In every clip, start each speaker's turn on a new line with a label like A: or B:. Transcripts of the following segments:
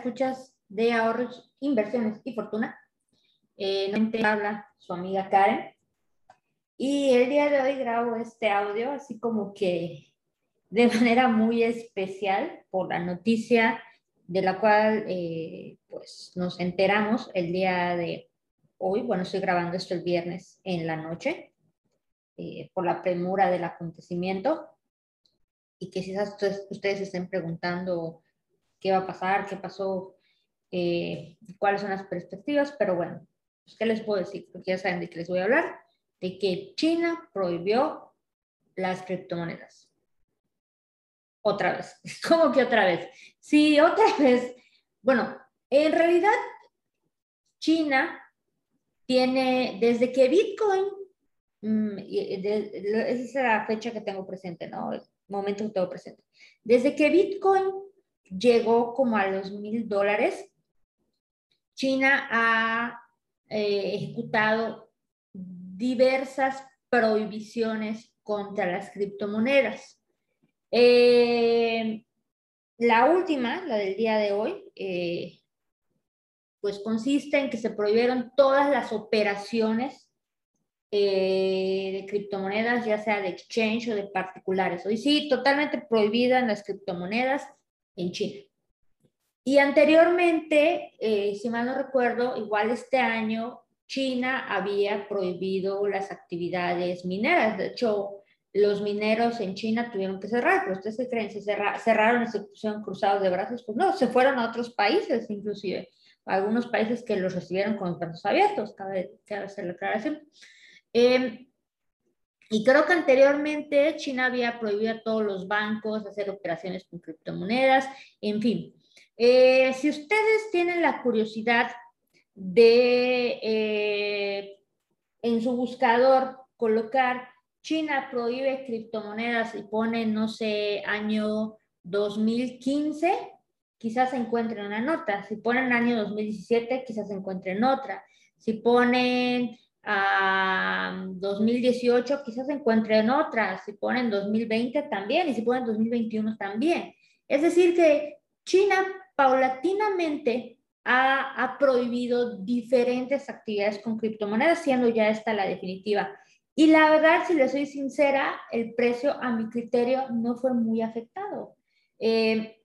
A: escuchas de ahorros, inversiones y fortuna. Eh, habla su amiga Karen. Y el día de hoy grabo este audio así como que de manera muy especial por la noticia de la cual eh, pues nos enteramos el día de hoy. Bueno, estoy grabando esto el viernes en la noche eh, por la premura del acontecimiento y que quizás ustedes, ustedes estén preguntando qué va a pasar, qué pasó, eh, cuáles son las perspectivas, pero bueno, pues, ¿qué les puedo decir? Porque ya saben de qué les voy a hablar, de que China prohibió las criptomonedas. Otra vez, ¿cómo que otra vez? Sí, otra vez. Bueno, en realidad, China tiene, desde que Bitcoin, mm, esa es la fecha que tengo presente, ¿no? El momento que tengo presente. Desde que Bitcoin llegó como a los mil dólares, China ha eh, ejecutado diversas prohibiciones contra las criptomonedas. Eh, la última, la del día de hoy, eh, pues consiste en que se prohibieron todas las operaciones de criptomonedas, ya sea de exchange o de particulares. Hoy sí, totalmente prohibidas las criptomonedas en China. Y anteriormente, eh, si mal no recuerdo, igual este año, China había prohibido las actividades mineras. De hecho, los mineros en China tuvieron que cerrar, pero ustedes se creen, se cerraron y se pusieron cruzados de brazos, pues no, se fueron a otros países, inclusive, algunos países que los recibieron con los brazos abiertos, cabe, hacer la aclaración. Eh, y creo que anteriormente China había prohibido a todos los bancos hacer operaciones con criptomonedas, en fin. Eh, si ustedes tienen la curiosidad de eh, en su buscador colocar China prohíbe criptomonedas y ponen, no sé, año 2015, quizás encuentren una nota. Si ponen año 2017, quizás encuentren otra. Si ponen a 2018 quizás encuentren otras, si ponen 2020 también y si ponen 2021 también. Es decir, que China paulatinamente ha, ha prohibido diferentes actividades con criptomonedas, siendo ya esta la definitiva. Y la verdad, si le soy sincera, el precio a mi criterio no fue muy afectado. Eh,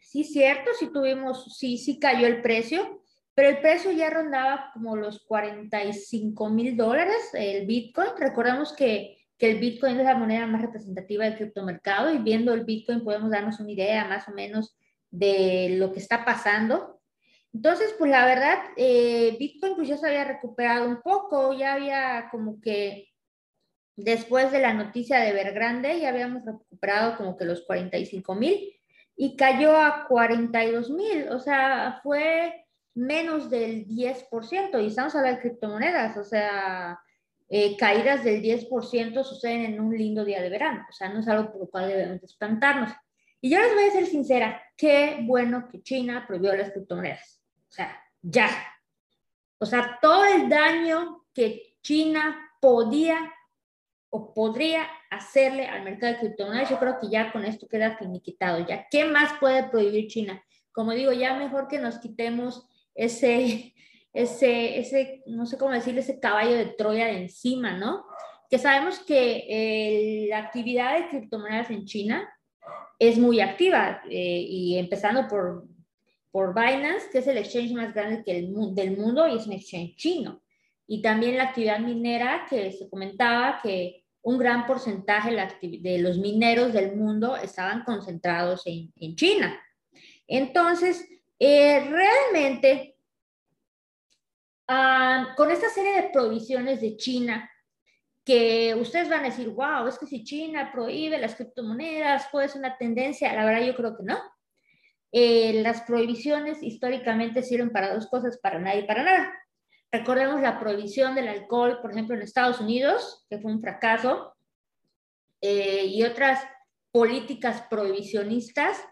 A: sí, cierto, sí tuvimos, sí, sí cayó el precio, pero el precio ya rondaba como los 45 mil dólares el Bitcoin. Recordemos que, que, el Bitcoin es la moneda más representativa del criptomercado y viendo el Bitcoin podemos darnos una idea más o menos de lo que está pasando. Entonces, pues la verdad, eh, Bitcoin pues ya se había recuperado un poco, ya había como que después de la noticia de Vergrande ya habíamos recuperado como que los 45 mil y cayó a 42 mil, o sea, fue menos del 10%, y estamos hablando de criptomonedas, o sea, eh, caídas del 10% suceden en un lindo día de verano, o sea, no es algo por lo cual debemos espantarnos. Y yo les voy a ser sincera, qué bueno que China prohibió las criptomonedas, o sea, ya. O sea, todo el daño que China podía o podría hacerle al mercado de criptomonedas, yo creo que ya con esto queda finiquitado. Ya, ¿qué más puede prohibir China? Como digo, ya mejor que nos quitemos ese, ese, ese, no sé cómo decirle, ese caballo de Troya de encima, ¿no? Que sabemos que la actividad de criptomonedas en China es muy activa eh, y empezando por, por Binance, que es el exchange más grande del mundo y es un exchange chino. Y también la actividad minera, que se comentaba que un gran porcentaje de los mineros del mundo estaban concentrados en, en China. Entonces, eh, realmente, con esta serie de prohibiciones de China, que ustedes van a decir, wow, es que si China prohíbe las criptomonedas, puede ser una tendencia, la verdad yo creo que no. Eh, las prohibiciones históricamente sirven para dos cosas, para nada y para nada. Recordemos la prohibición del alcohol, por ejemplo, en Estados Unidos, que fue un fracaso, eh, y otras políticas prohibicionistas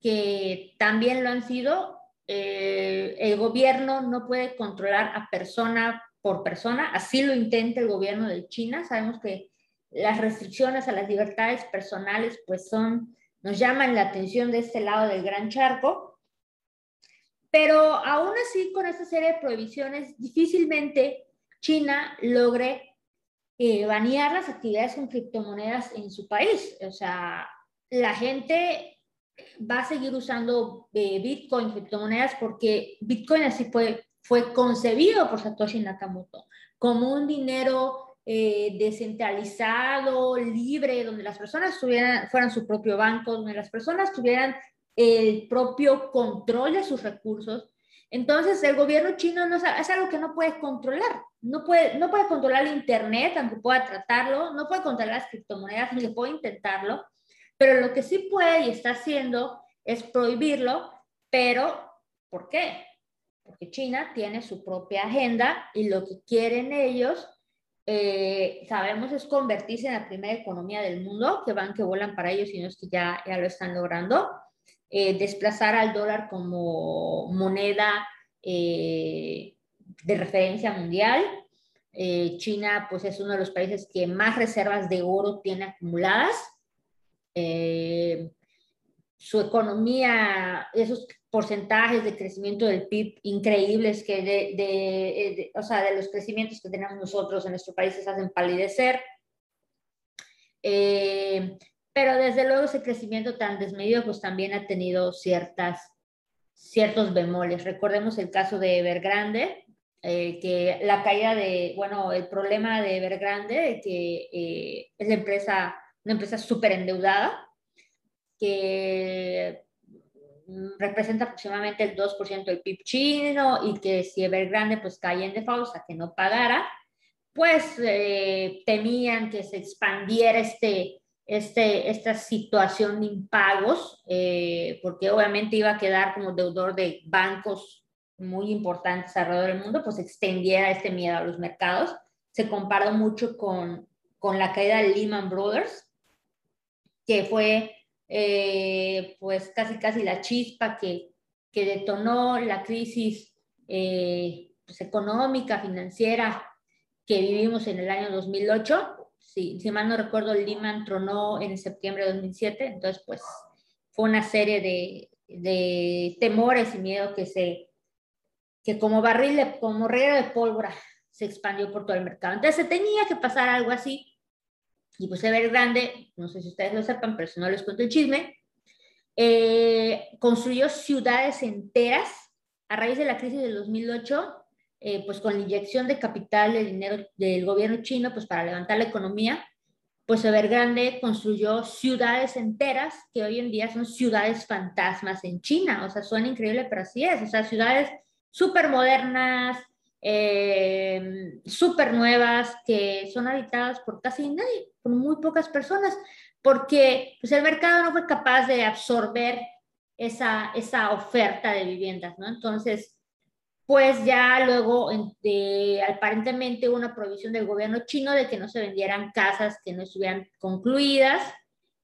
A: que también lo han sido. Eh, el gobierno no puede controlar a persona por persona, así lo intenta el gobierno de China. Sabemos que las restricciones a las libertades personales pues son, nos llaman la atención de este lado del gran charco. pero aún así, con esta serie de prohibiciones, difícilmente China logre eh, banear las actividades con criptomonedas en su país. O sea, la gente va a seguir usando eh, Bitcoin, criptomonedas, porque Bitcoin así fue, fue concebido por Satoshi Nakamoto como un dinero eh, descentralizado, libre, donde las personas tuvieran, fueran su propio banco, donde las personas tuvieran el propio control de sus recursos. Entonces, el gobierno chino no, es algo que no puede controlar. No puede, no puede controlar el Internet, aunque pueda tratarlo, no puede controlar las criptomonedas, aunque puede intentarlo, pero lo que sí puede y está haciendo es prohibirlo, pero ¿por qué? Porque China tiene su propia agenda y lo que quieren ellos, eh, sabemos, es convertirse en la primera economía del mundo, que van que vuelan para ellos y no es que ya, lo están logrando. Eh, desplazar al dólar como moneda eh, de referencia mundial. China pues es uno de los países que más reservas de oro tiene acumuladas. Su economía, esos porcentajes de crecimiento del PIB increíbles que de, o sea, de los crecimientos que tenemos nosotros en nuestro país se hacen palidecer. Eh, pero desde luego ese crecimiento tan desmedido pues también ha tenido ciertas, ciertos bemoles. Recordemos el caso de Evergrande, eh, que la caída de, bueno, el problema de Evergrande, que eh, es la empresa, una empresa súper endeudada, que representa aproximadamente el 2% del PIB chino y que si Evergrande pues caía en default, o sea, que no pagara, pues eh, temían que se expandiera este, este, esta situación de impagos, eh, porque obviamente iba a quedar como deudor de bancos muy importantes alrededor del mundo, pues extendiera este miedo a los mercados. Se comparó mucho con, con la caída de Lehman Brothers, que fue eh, pues casi casi la chispa que, que detonó la crisis eh, pues, económica, financiera que vivimos en el año 2008 si, si mal no recuerdo, Lehman tronó en septiembre de 2007, entonces pues fue una serie de, de temores y miedo que se, que como barril, de, como reguero de pólvora se expandió por todo el mercado. Entonces se tenía que pasar algo así. Y pues grande no sé si ustedes lo sepan, pero si no les cuento el chisme, eh, construyó ciudades enteras a raíz de la crisis del 2008 eh, pues con la inyección de capital de dinero del gobierno chino, pues para levantar la economía, pues Evergrande construyó ciudades enteras que hoy en día son ciudades fantasmas en China. O sea, suena increíble, pero así es. O sea, ciudades súper modernas, eh, súper nuevas, que son habitadas por casi nadie, por muy pocas personas, porque pues, el mercado no fue capaz de absorber esa, esa oferta de viviendas, ¿no? Entonces, pues ya luego aparentemente una provisión del gobierno chino de que no se vendieran casas que no estuvieran concluidas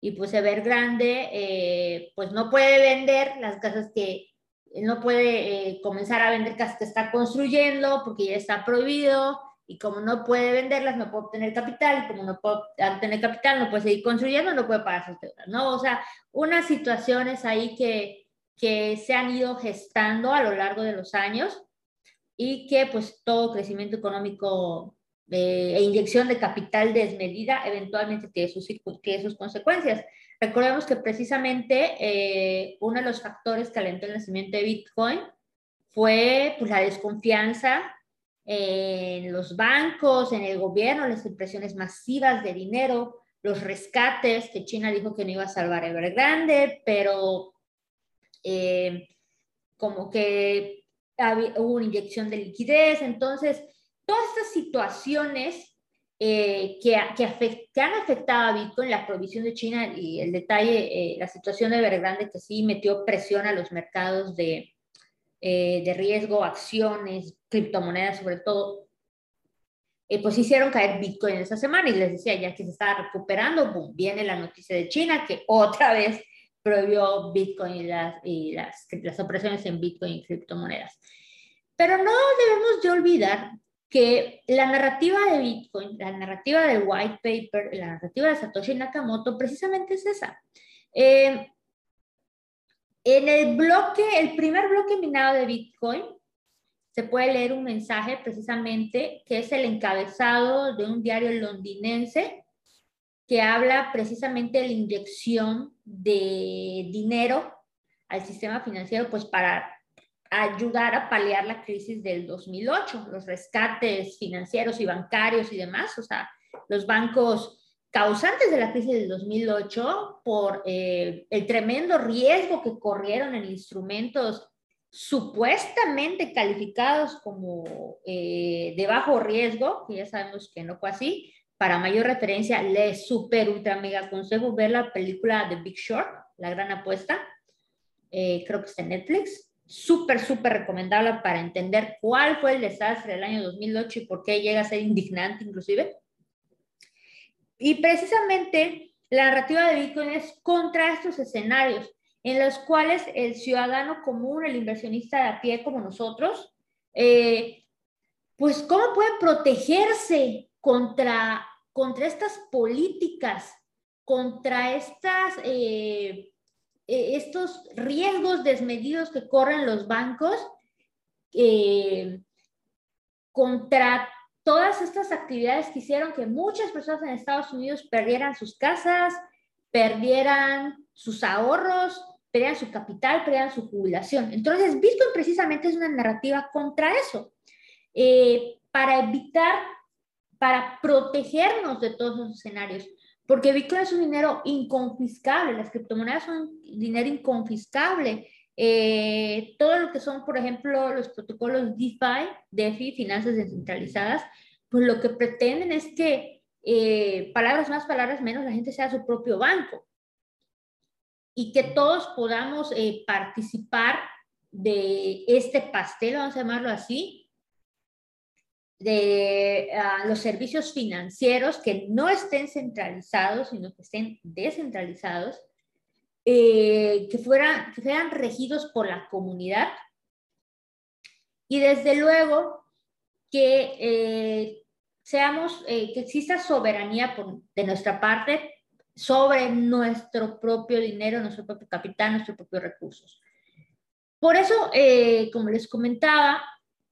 A: y pues Evergrande eh, pues no puede vender las casas que no puede eh, comenzar a vender casas que está construyendo porque ya está prohibido y como no puede venderlas no puede obtener capital y como no puede obtener capital no puede seguir construyendo no puede pagar sus deudas, ¿no? O sea, unas situaciones ahí que, que se han ido gestando a lo largo de los años y que pues todo crecimiento económico e inyección de capital desmedida eventualmente tiene sus, tiene sus consecuencias. Recordemos que precisamente eh, uno de los factores que alentó el nacimiento de Bitcoin fue pues, la desconfianza en los bancos, en el gobierno, las impresiones masivas de dinero, los rescates, que China dijo que no iba a salvar Evergrande, pero eh, como que hubo una inyección de liquidez, entonces todas estas situaciones eh, que, que, han afectado a Bitcoin, la provisión de China y el detalle, eh, la situación de Evergrande que sí metió presión a los mercados de, eh, de riesgo, acciones, criptomonedas sobre todo, pues hicieron caer Bitcoin esa semana y les decía ya que se estaba recuperando, boom, viene la noticia de China que otra vez prohibió Bitcoin y las, y las, las operaciones en Bitcoin y criptomonedas. Pero no debemos de olvidar que la narrativa de Bitcoin, la narrativa del white paper, la narrativa de Satoshi Nakamoto, precisamente es esa. Eh, En el bloque, el primer bloque minado de Bitcoin, se puede leer un mensaje precisamente que es el encabezado de un diario londinense que habla precisamente de la inyección de dinero al sistema financiero, pues para ayudar a paliar la crisis del 2008, los rescates financieros y bancarios y demás, o sea, los bancos causantes de la crisis del 2008 por eh, el tremendo riesgo que corrieron en instrumentos supuestamente calificados como eh, de bajo riesgo, que ya sabemos que no fue así. Para mayor referencia, le super ultra mega aconsejo ver la película The Big Short, La Gran Apuesta. Eh, creo que está en Netflix. Súper, súper recomendable para entender cuál fue el desastre del año 2008 y por qué llega a ser indignante inclusive. Y precisamente la narrativa de Bitcoin es contra estos escenarios en los cuales el ciudadano común, el inversionista de a pie como nosotros, eh, pues cómo puede protegerse contra, contra estas políticas, contra estas, eh, eh, estos riesgos desmedidos que corren los bancos, contra todas estas actividades que hicieron que muchas personas en Estados Unidos perdieran sus casas, perdieran sus ahorros, perdieran su capital, perdieran su jubilación. Entonces, Bitcoin precisamente es una narrativa contra eso, eh, para evitar, para protegernos de todos los escenarios, porque Bitcoin es un dinero inconfiscable, las criptomonedas son dinero inconfiscable. Eh, todo lo que son, por ejemplo, los protocolos DeFi, DeFi, finanzas descentralizadas, pues lo que pretenden es que, eh, palabras más, palabras menos, la gente sea su propio banco y que todos podamos eh, participar de este pastel, vamos a llamarlo así, de ah, los servicios financieros que no estén centralizados, sino que estén descentralizados eh, que, fueran, que sean regidos por la comunidad. Y desde luego que eh, seamos, eh, que exista soberanía de nuestra parte sobre nuestro propio dinero, nuestro propio capital, nuestros propios recursos. Por eso, como les comentaba,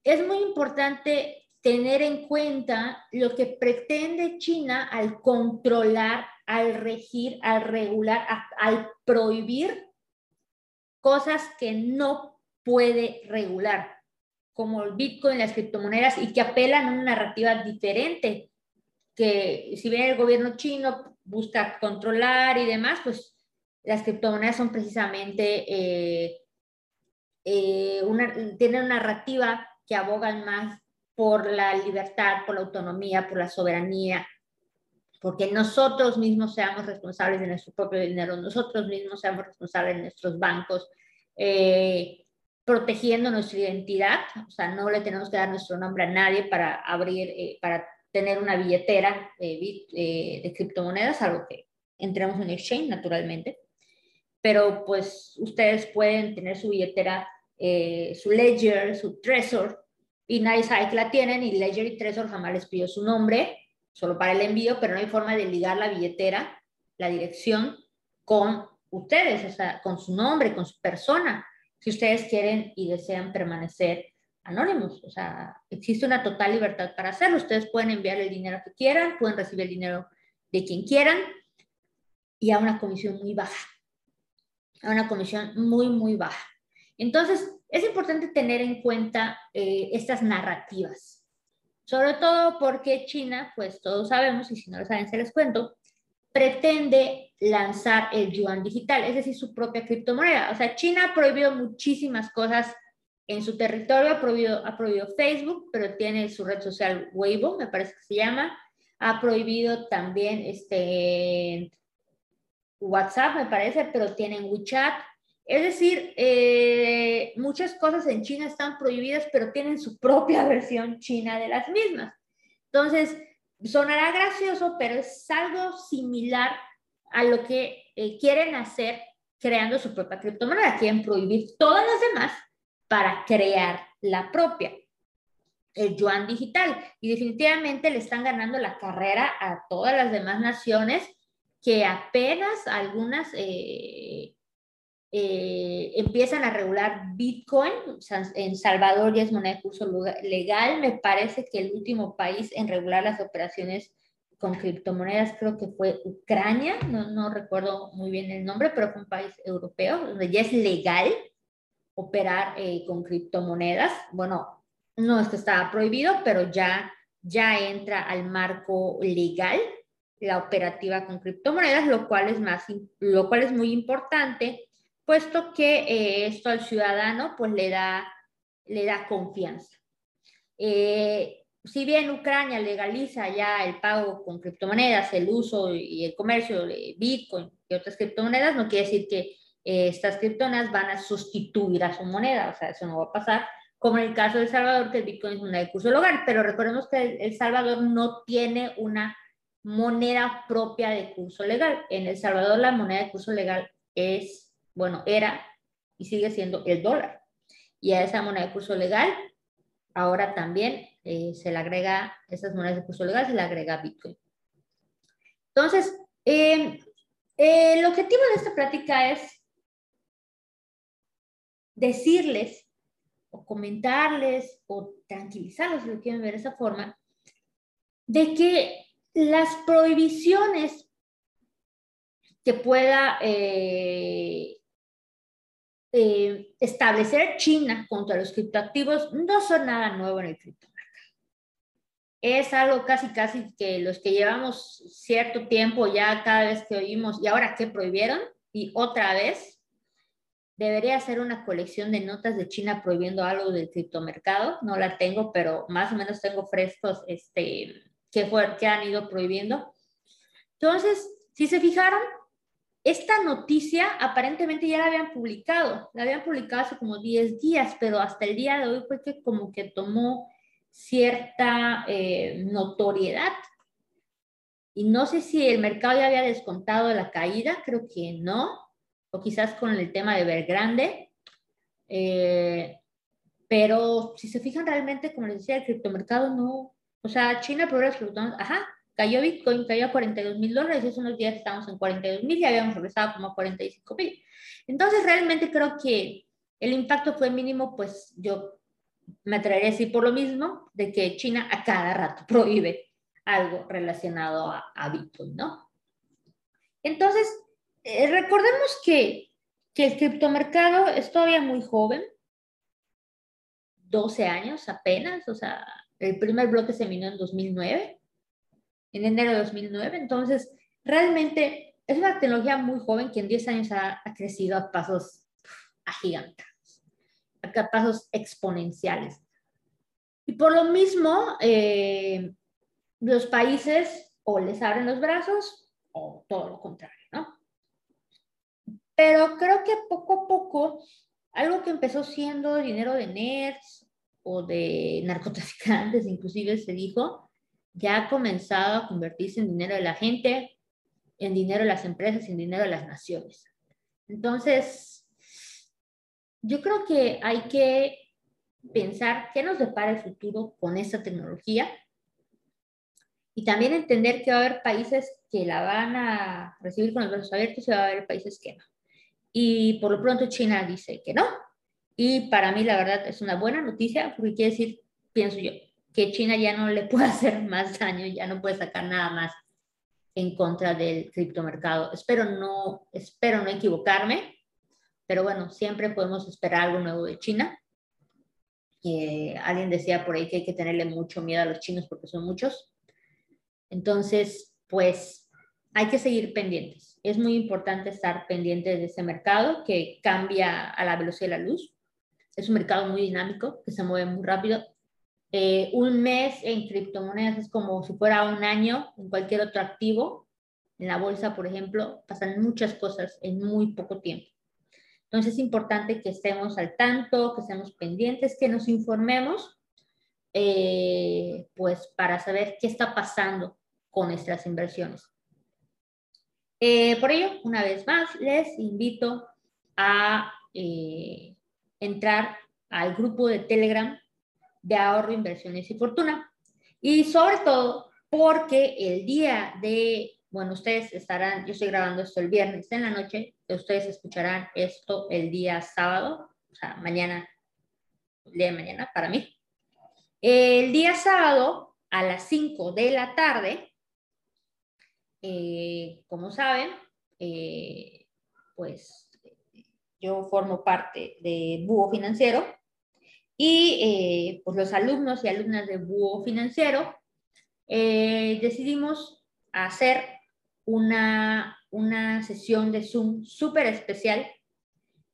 A: es muy importante tener en cuenta lo que pretende China al controlar al regir, al regular, al prohibir cosas que no puede regular, como el Bitcoin, las criptomonedas, y que apelan a una narrativa diferente, que si bien el gobierno chino busca controlar y demás, pues las criptomonedas son precisamente, eh, eh, una, tienen una narrativa que abogan más por la libertad, por la autonomía, por la soberanía, porque nosotros mismos seamos responsables de nuestro propio dinero, nosotros mismos seamos responsables de nuestros bancos, eh, protegiendo nuestra identidad, o sea, no le tenemos que dar nuestro nombre a nadie para abrir, eh, para tener una billetera eh, de criptomonedas, algo que entremos en exchange naturalmente, pero pues ustedes pueden tener su billetera, su ledger, su Trezor, y nadie sabe que la tienen, y ledger y Trezor jamás les pidió su nombre, solo para el envío, pero no hay forma de ligar la billetera, la dirección, con ustedes, o sea, con su nombre, con su persona, si ustedes quieren y desean permanecer anónimos. O sea, existe una total libertad para hacerlo. Ustedes pueden enviar el dinero que quieran, pueden recibir el dinero de quien quieran y a una comisión muy baja. A una comisión muy, muy baja. Entonces, es importante tener en cuenta eh, estas narrativas. Sobre todo porque China, pues todos sabemos, y si no lo saben se les cuento, pretende lanzar el yuan digital, es decir, su propia criptomoneda. O sea, China ha prohibido muchísimas cosas en su territorio, ha prohibido, ha prohibido Facebook, pero tiene su red social Weibo, me parece que se llama. Ha prohibido también este WhatsApp, me parece, pero tienen WeChat, es decir, eh, muchas cosas en China están prohibidas, pero tienen su propia versión china de las mismas. Entonces, sonará gracioso, pero es algo similar a lo que eh, quieren hacer creando su propia criptomoneda. Quieren prohibir todas las demás para crear la propia, el yuan digital. Y definitivamente le están ganando la carrera a todas las demás naciones que apenas algunas... Eh, eh, empiezan a regular Bitcoin. En Salvador ya es moneda de curso legal. Me parece que el último país en regular las operaciones con criptomonedas creo que fue Ucrania. No, no recuerdo muy bien el nombre, pero fue un país europeo donde ya es legal operar eh, con criptomonedas. Bueno, no es que estaba prohibido, pero ya, ya entra al marco legal la operativa con criptomonedas, lo cual es, más, lo cual es muy importante, puesto que eh, esto al ciudadano pues le da, le da confianza. Eh, si bien Ucrania legaliza ya el pago con criptomonedas, el uso y el comercio de Bitcoin y otras criptomonedas, no quiere decir que eh, estas criptomonedas van a sustituir a su moneda, o sea, eso no va a pasar, como en el caso de El Salvador, que el Bitcoin es una de curso legal, pero recordemos que El Salvador no tiene una moneda propia de curso legal. En El Salvador la moneda de curso legal es, bueno, era y sigue siendo el dólar. Y a esa moneda de curso legal ahora también eh, se le agrega, esas monedas de curso legal se le agrega Bitcoin. Entonces, em, el objetivo de esta plática es decirles o comentarles o tranquilizarlos, si lo quieren ver de esa forma, de que las prohibiciones que pueda eh, eh, establecer China contra los criptoactivos no son nada nuevo en el criptomercado. Es algo casi, casi que los que llevamos cierto tiempo ya cada vez que oímos, ¿y ahora qué prohibieron? Y otra vez, debería ser una colección de notas de China prohibiendo algo del criptomercado. No la tengo, pero más o menos tengo frescos este, que, fue, que han ido prohibiendo. Entonces, si se fijaron, esta noticia aparentemente ya la habían publicado, la habían publicado hace como 10 días, pero hasta el día de hoy fue que como que tomó cierta eh, notoriedad. Y no sé si el mercado ya había descontado la caída, creo que no, o quizás con el tema de Vergrande. Eh, pero si se fijan realmente, como les decía, el criptomercado no, o sea, China Progress ajá, cayó Bitcoin, cayó a 42 mil dólares, hace unos días estamos en 42 mil y habíamos regresado como a 45 mil. Entonces, realmente creo que el impacto fue mínimo, pues yo me atrevería a decir por lo mismo, de que China a cada rato prohíbe algo relacionado a, Bitcoin, ¿no? Entonces, eh, recordemos que, que el criptomercado es todavía muy joven, 12 años apenas, o sea, el primer bloque se minó en 2009, en enero de 2009. Entonces, realmente es una tecnología muy joven que en 10 años ha, crecido a pasos agigantados, a pasos exponenciales. Y por lo mismo, eh, los países o les abren los brazos o todo lo contrario. Pero creo que poco a poco, algo que empezó siendo dinero de nerds o de narcotraficantes, inclusive se dijo, ya ha comenzado a convertirse en dinero de la gente, en dinero de las empresas, en dinero de las naciones. Entonces, yo creo que hay que pensar qué nos depara el futuro con esta tecnología y también entender que va a haber países que la van a recibir con los brazos abiertos y va a haber países que no. Y por lo pronto China dice que no, y para mí, la verdad, es una buena noticia porque quiere decir, pienso yo, que China ya no le puede hacer más daño, ya no puede sacar nada más en contra del criptomercado. Espero no, espero no equivocarme, pero bueno, siempre podemos esperar algo nuevo de China. Eh, alguien decía por ahí que hay que tenerle mucho miedo a los chinos porque son muchos. Entonces, pues hay que seguir pendientes. Es muy importante estar pendientes de ese mercado que cambia a la velocidad de la luz es un mercado muy dinámico, que se mueve muy rápido. Eh, un mes en criptomonedas es como si fuera un año en cualquier otro activo. En la bolsa, por ejemplo, pasan muchas cosas en muy poco tiempo. Entonces es importante que estemos al tanto, que estemos pendientes, que nos informemos, eh, pues para saber qué está pasando con nuestras inversiones. Eh, por ello, una vez más, les invito a entrar al grupo de Telegram de ahorro, inversiones y fortuna. Y sobre todo porque el día de, bueno, ustedes estarán, yo estoy grabando esto el viernes en la noche, ustedes escucharán esto el día sábado, o sea, mañana, el día de mañana para mí. El día sábado a las 5 de la tarde, eh, como saben, eh, pues yo formo parte de Búho Financiero y eh, pues los alumnos y alumnas de Búho Financiero decidimos hacer una, una sesión de Zoom súper especial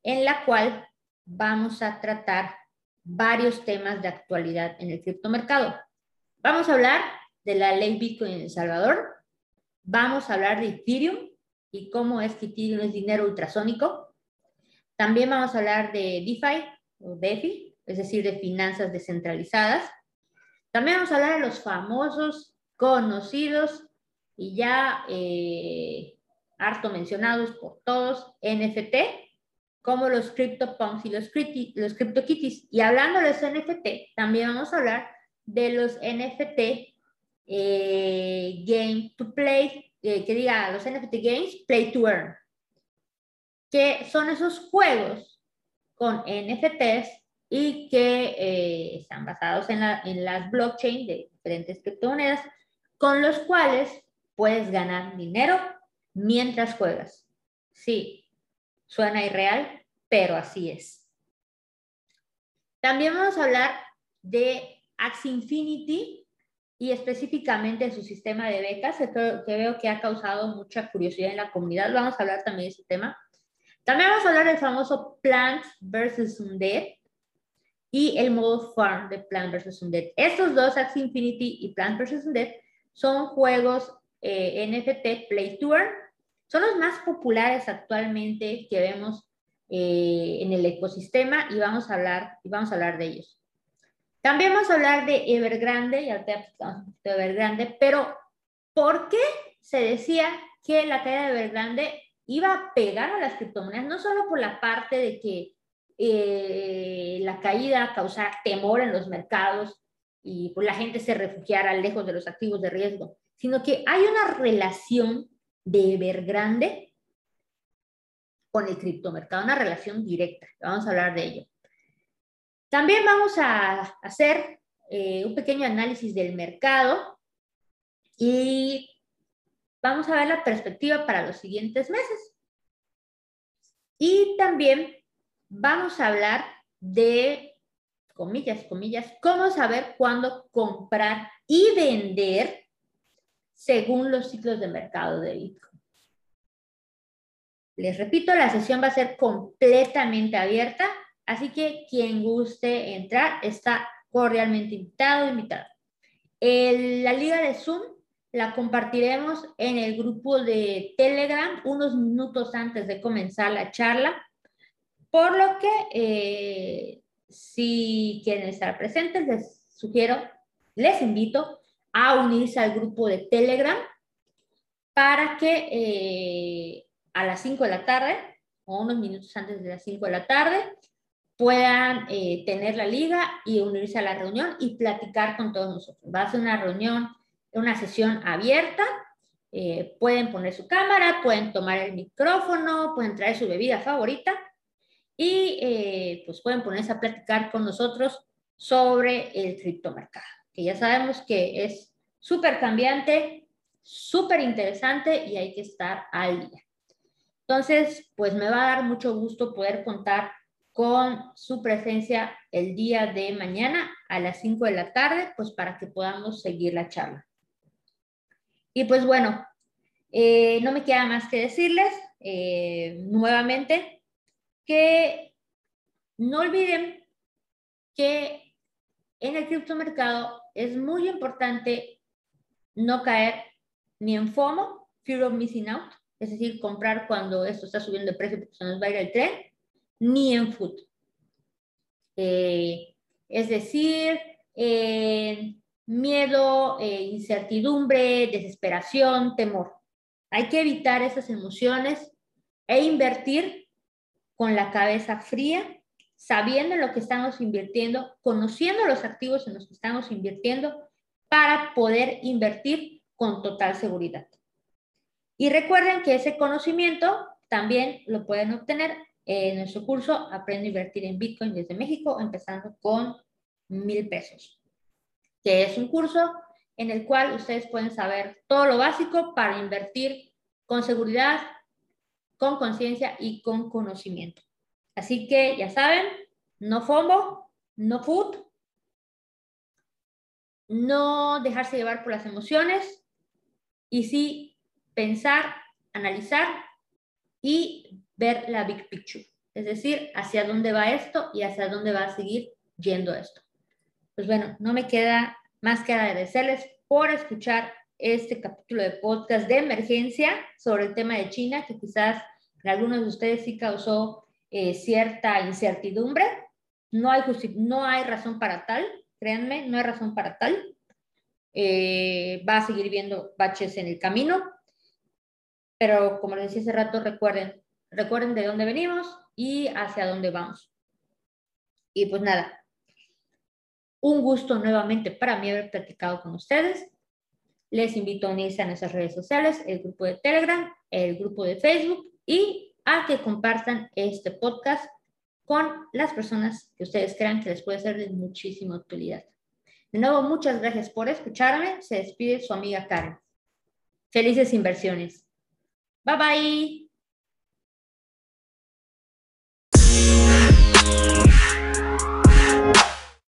A: en la cual vamos a tratar varios temas de actualidad en el criptomercado. Vamos a hablar de la ley Bitcoin en El Salvador, vamos a hablar de Ethereum y cómo es que Ethereum es dinero ultrasónico. También vamos a hablar de DeFi o DeFi, es decir, de finanzas descentralizadas. También vamos a hablar de los famosos, conocidos y ya eh, harto mencionados por todos, NFT, como los CryptoPunks y los, los CryptoKitties. Y hablando de los NFT, también vamos a hablar de los NFT eh, Game to Play, eh, que diga los NFT Games Play to Earn, que son esos juegos con NFTs y que eh, están basados en, en las blockchain de diferentes criptomonedas, con los cuales puedes ganar dinero mientras juegas. Sí, suena irreal, pero así es. También vamos a hablar de Axie Infinity y específicamente su sistema de becas, que, veo que ha causado mucha curiosidad en la comunidad. Vamos a hablar también de ese tema. También vamos a hablar del famoso Plant versus Undead y el modo Farm de Plant versus Undead. Estos dos, Axie Infinity y Plant versus Undead, son juegos eh, NFT Play Tour. Son los más populares actualmente que vemos eh, en el ecosistema y vamos a hablar, y vamos a hablar de ellos. También vamos a hablar de Evergrande, te de Evergrande, pero ¿por qué se decía que la caída de Evergrande iba a pegar a las criptomonedas? No solo por la parte de que eh, la caída causara temor en los mercados y pues, la gente se refugiara lejos de los activos de riesgo, sino que hay una relación de Evergrande con el criptomercado, una relación directa. Vamos a hablar de ello. También vamos a hacer eh, un pequeño análisis del mercado y vamos a ver la perspectiva para los siguientes meses. Y también vamos a hablar de, comillas, comillas, cómo saber cuándo comprar y vender según los ciclos de mercado de Bitcoin. Les repito, la sesión va a ser completamente abierta, así que quien guste entrar está cordialmente invitado, invitado. la liga de Zoom la compartiremos en el grupo de Telegram unos minutos antes de comenzar la charla, por lo que eh, si quieren estar presentes, les sugiero, les invito a unirse al grupo de Telegram para que eh, a las 5 de la tarde o unos minutos antes de las 5 de la tarde puedan eh, tener la liga y unirse a la reunión y platicar con todos nosotros. Va a ser una reunión, una sesión abierta. Eh, pueden poner su cámara, pueden tomar el micrófono, pueden traer su bebida favorita y pues pueden ponerse a platicar con nosotros sobre el criptomercado que ya sabemos que es súper cambiante, súper interesante y hay que estar al día. Entonces, pues me va a dar mucho gusto poder contar con su presencia el día de mañana a las 5 de la tarde, pues para que podamos seguir la charla. Y pues bueno, eh, no me queda más que decirles eh, nuevamente que no olviden que en el criptomercado es muy importante no caer ni en FOMO, Fear of Missing Out, es decir, comprar cuando esto está subiendo de precio porque se nos va a ir el tren, ni en food. Eh, es decir, miedo, eh, incertidumbre, desesperación, temor. Hay que evitar esas emociones e invertir con la cabeza fría sabiendo lo que estamos invirtiendo, conociendo los activos en los que estamos invirtiendo para poder invertir con total seguridad. Y recuerden que ese conocimiento también lo pueden obtener en nuestro curso Aprende a invertir en Bitcoin desde México, empezando con mil pesos, que es un curso en el cual ustedes pueden saber todo lo básico para invertir con seguridad, con conciencia y con conocimiento. Así que ya saben, no FOMO, no food, no dejarse llevar por las emociones y sí pensar, analizar y ver la big picture, es decir, hacia dónde va esto y hacia dónde va a seguir yendo esto. Pues bueno, no me queda más que agradecerles por escuchar este capítulo de podcast de emergencia sobre el tema de China, que quizás en algunos de ustedes sí causó eh, cierta incertidumbre. No hay, no hay razón para tal, créanme, no hay razón para tal. Eh, va a seguir viendo baches en el camino, pero como les decía hace rato, recuerden, recuerden de dónde venimos y hacia dónde vamos. Y pues nada, un gusto nuevamente para mí haber platicado con ustedes. Les invito a unirse a nuestras redes sociales, el grupo de Telegram, el grupo de Facebook y a que compartan este podcast con las personas que ustedes crean que les puede ser de muchísima utilidad. De nuevo, muchas gracias por escucharme. Se despide su amiga Karen. Felices inversiones. Bye bye.